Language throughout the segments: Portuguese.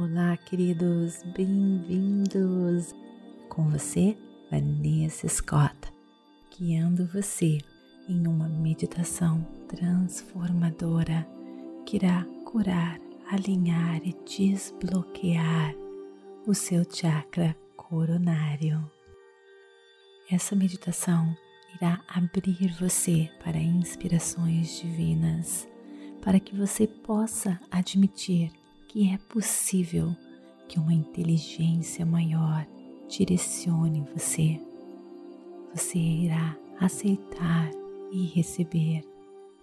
Olá, queridos, bem-vindos! Com você, Vanessa Scott, guiando você em uma meditação transformadora que irá curar, alinhar e desbloquear o seu chakra coronário. Essa meditação irá abrir você para inspirações divinas, para que você possa admitir que é possível que uma inteligência maior direcione você. Você irá aceitar e receber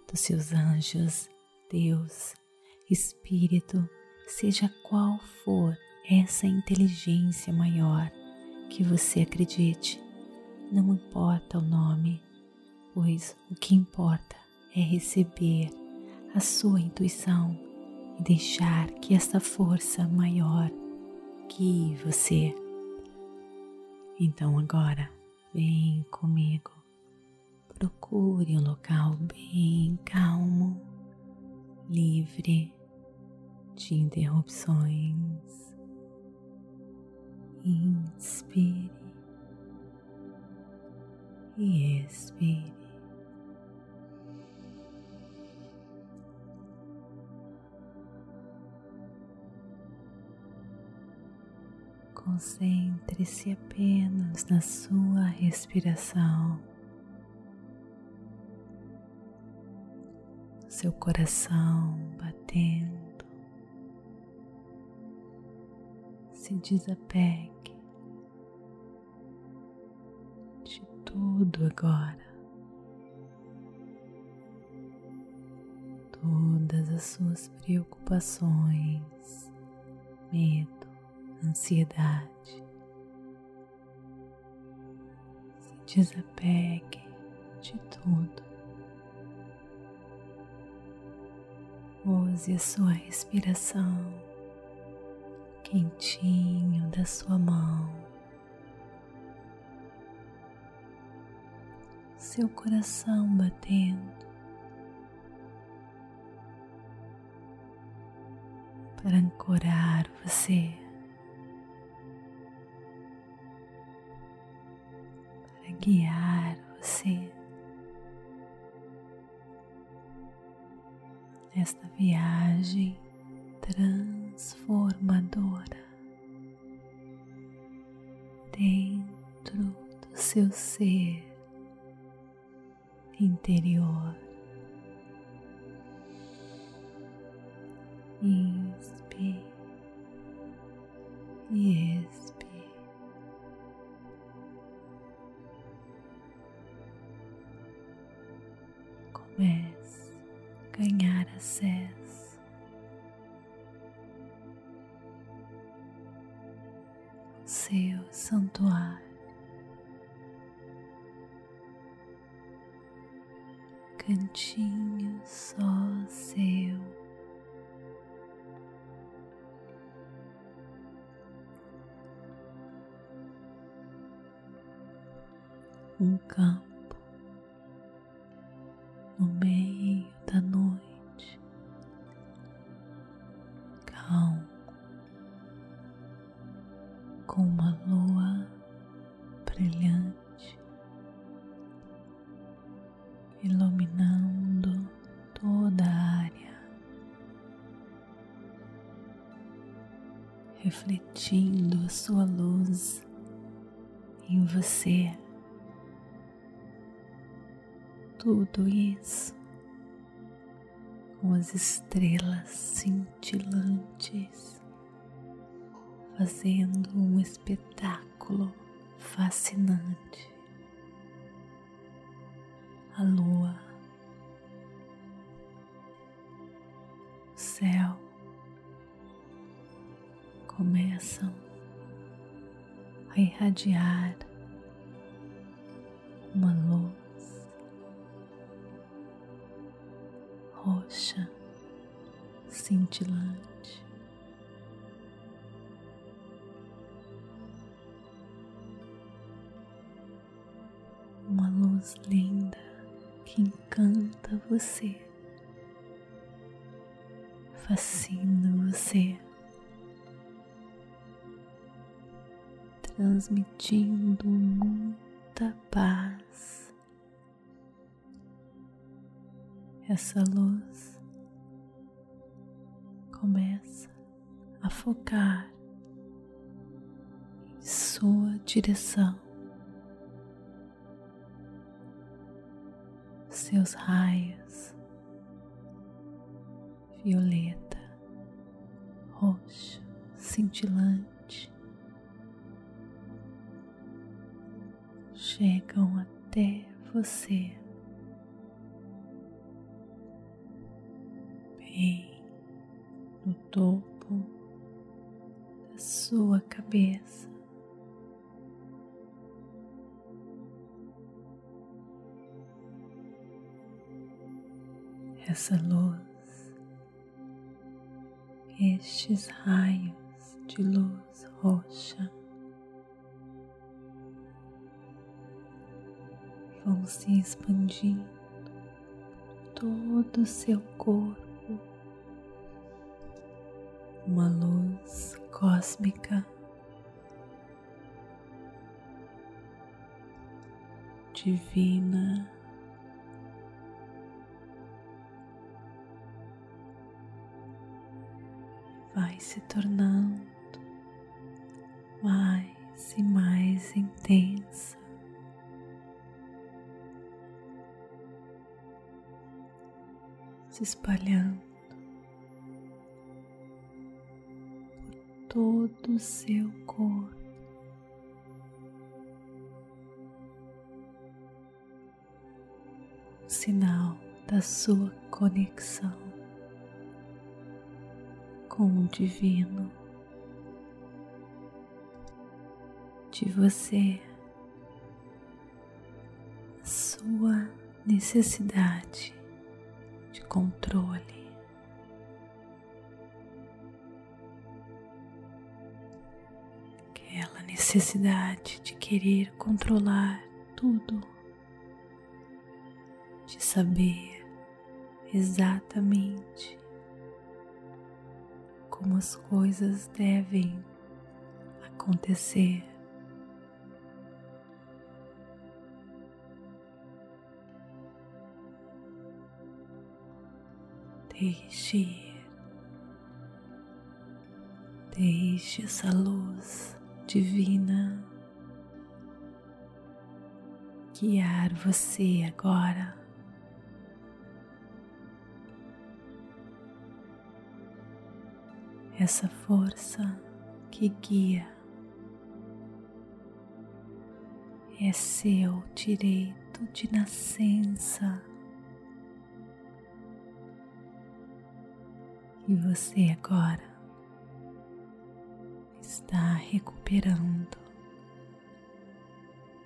dos seus anjos, Deus, Espírito, seja qual for essa inteligência maior que você acredite. Não importa o nome, pois o que importa é receber a sua intuição e deixar que essa força maior guie você. Então agora vem comigo, procure um local bem calmo, livre de interrupções. Inspire e expire. Concentre-se apenas na sua respiração, seu coração batendo. Se desapegue de tudo agora. Todas as suas preocupações, medo ansiedade. Se desapegue de tudo. Use a sua respiração quentinho da sua mão, seu coração batendo. Para ancorar você guiar você nesta viagem transformadora dentro do seu ser interior. Inspire e expire. Cantinho só seu. Um campo no meio da noite, calmo, com uma lua brilhante refletindo a sua luz em você. tudo isso com as estrelas cintilantes, fazendo um espetáculo fascinante. A lua, o céu começam a irradiar uma luz roxa, cintilante. Uma luz linda que encanta você, fascina você, transmitindo muita paz. Essa luz começa a focar em sua direção. Seus raios violeta, roxo, cintilante chegam até você. Bem no topo da sua cabeça. Essa luz, estes raios de luz roxa vão se expandindo todo o seu corpo uma luz cósmica divina. Vai se tornando mais e mais intensa. Se espalhando todo o seu corpo. Sinal da sua conexão com o divino de você, sua necessidade controle. necessidade de querer controlar tudo, de saber exatamente como as coisas devem acontecer. Deixe ir, deixe essa luz divina guiar você agora. Essa força que guia é seu direito de nascença. E você agora está recuperando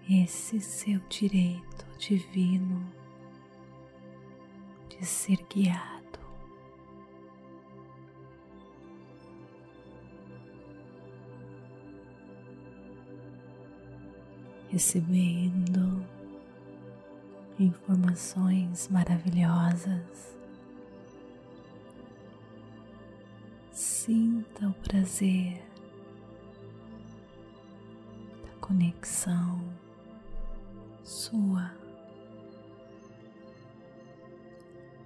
esse seu direito divino de ser guiado. Recebendo informações maravilhosas. Sinta o prazer conexão sua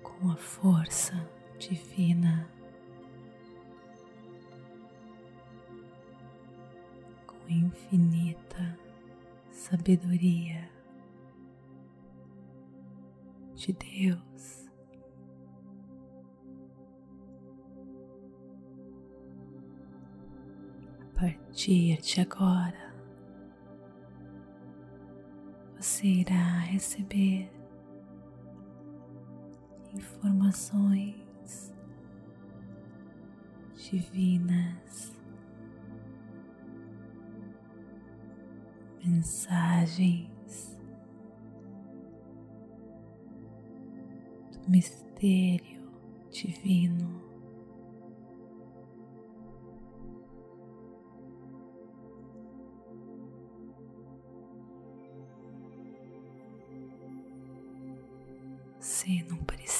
com a força divina, com infinita sabedoria de Deus. Partir de agora, você irá receber informações divinas, mensagens do mistério divino.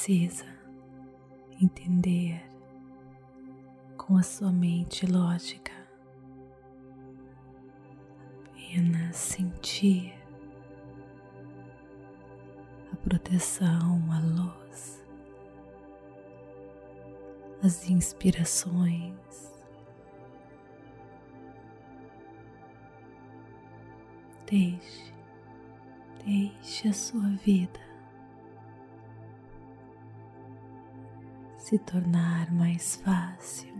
Precisa entender com a sua mente lógica apenas sentir a proteção, a luz, as inspirações. Deixe, deixe a sua vida se tornar mais fácil,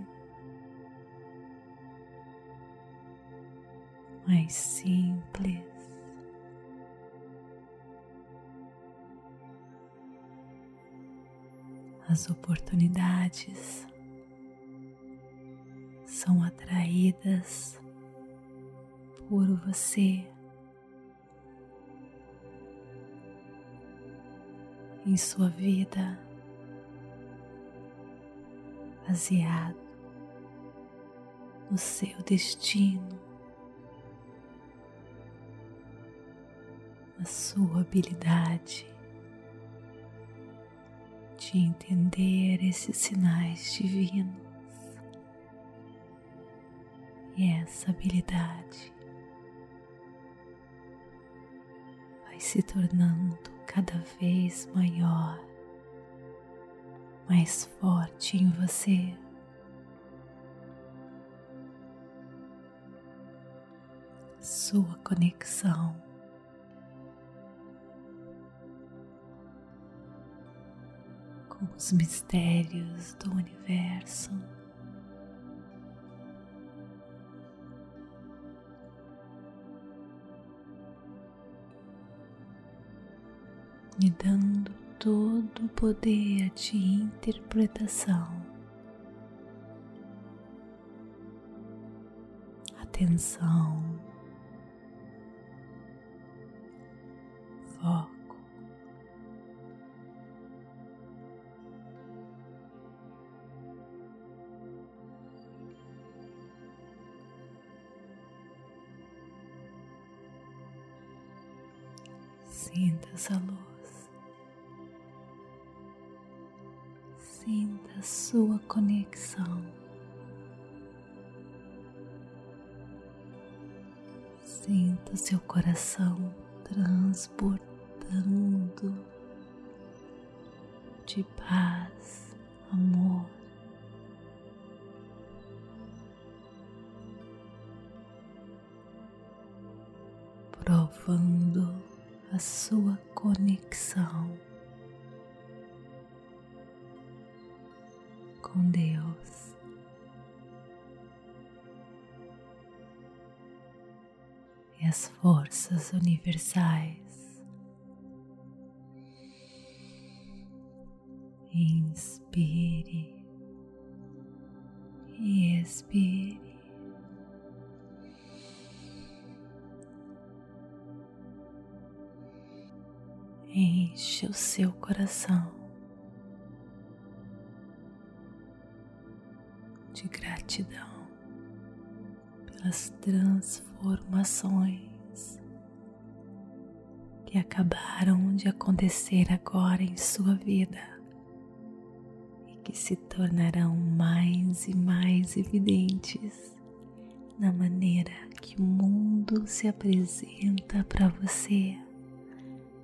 mais simples. As oportunidades são atraídas por você. Em sua vida, baseado no seu destino, na sua habilidade de entender esses sinais divinos e essa habilidade vai se tornando cada vez maior mais forte em você. Sua conexão com os mistérios do universo. Me dando todo o poder de interpretação, atenção, foco. Sinta essa luz. Sua conexão. Sinta seu coração transbordando de paz, amor. Provando a sua conexão. Com Deus. E as forças universais. Inspire e expire. Enche o seu coração gratidão pelas transformações que acabaram de acontecer agora em sua vida e que se tornarão mais e mais evidentes na maneira que o mundo se apresenta para você,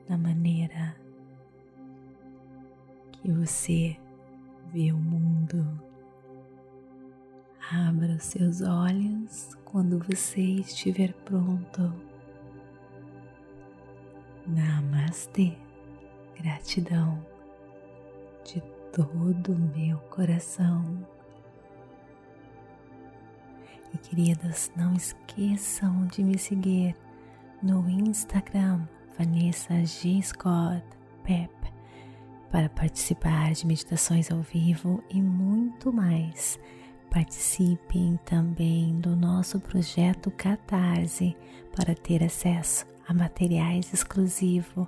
na maneira que você vê o mundo Abra os seus olhos quando você estiver pronto. Namastê. Gratidão de todo o meu coração. E queridas, não esqueçam de me seguir no Instagram Vanessa G. Scott Pep para participar de meditações ao vivo e muito mais. Participem também do nosso projeto Catarse para ter acesso a materiais exclusivos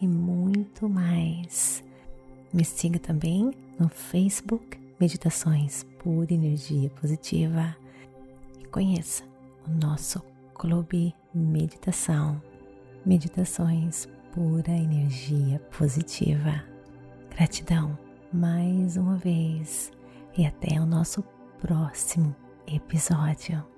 e muito mais. Me siga também no Facebook Meditações por Energia Positiva e conheça o nosso Clube Meditação Meditações Pura Energia Positiva. Gratidão mais uma vez e até o nosso próximo episódio.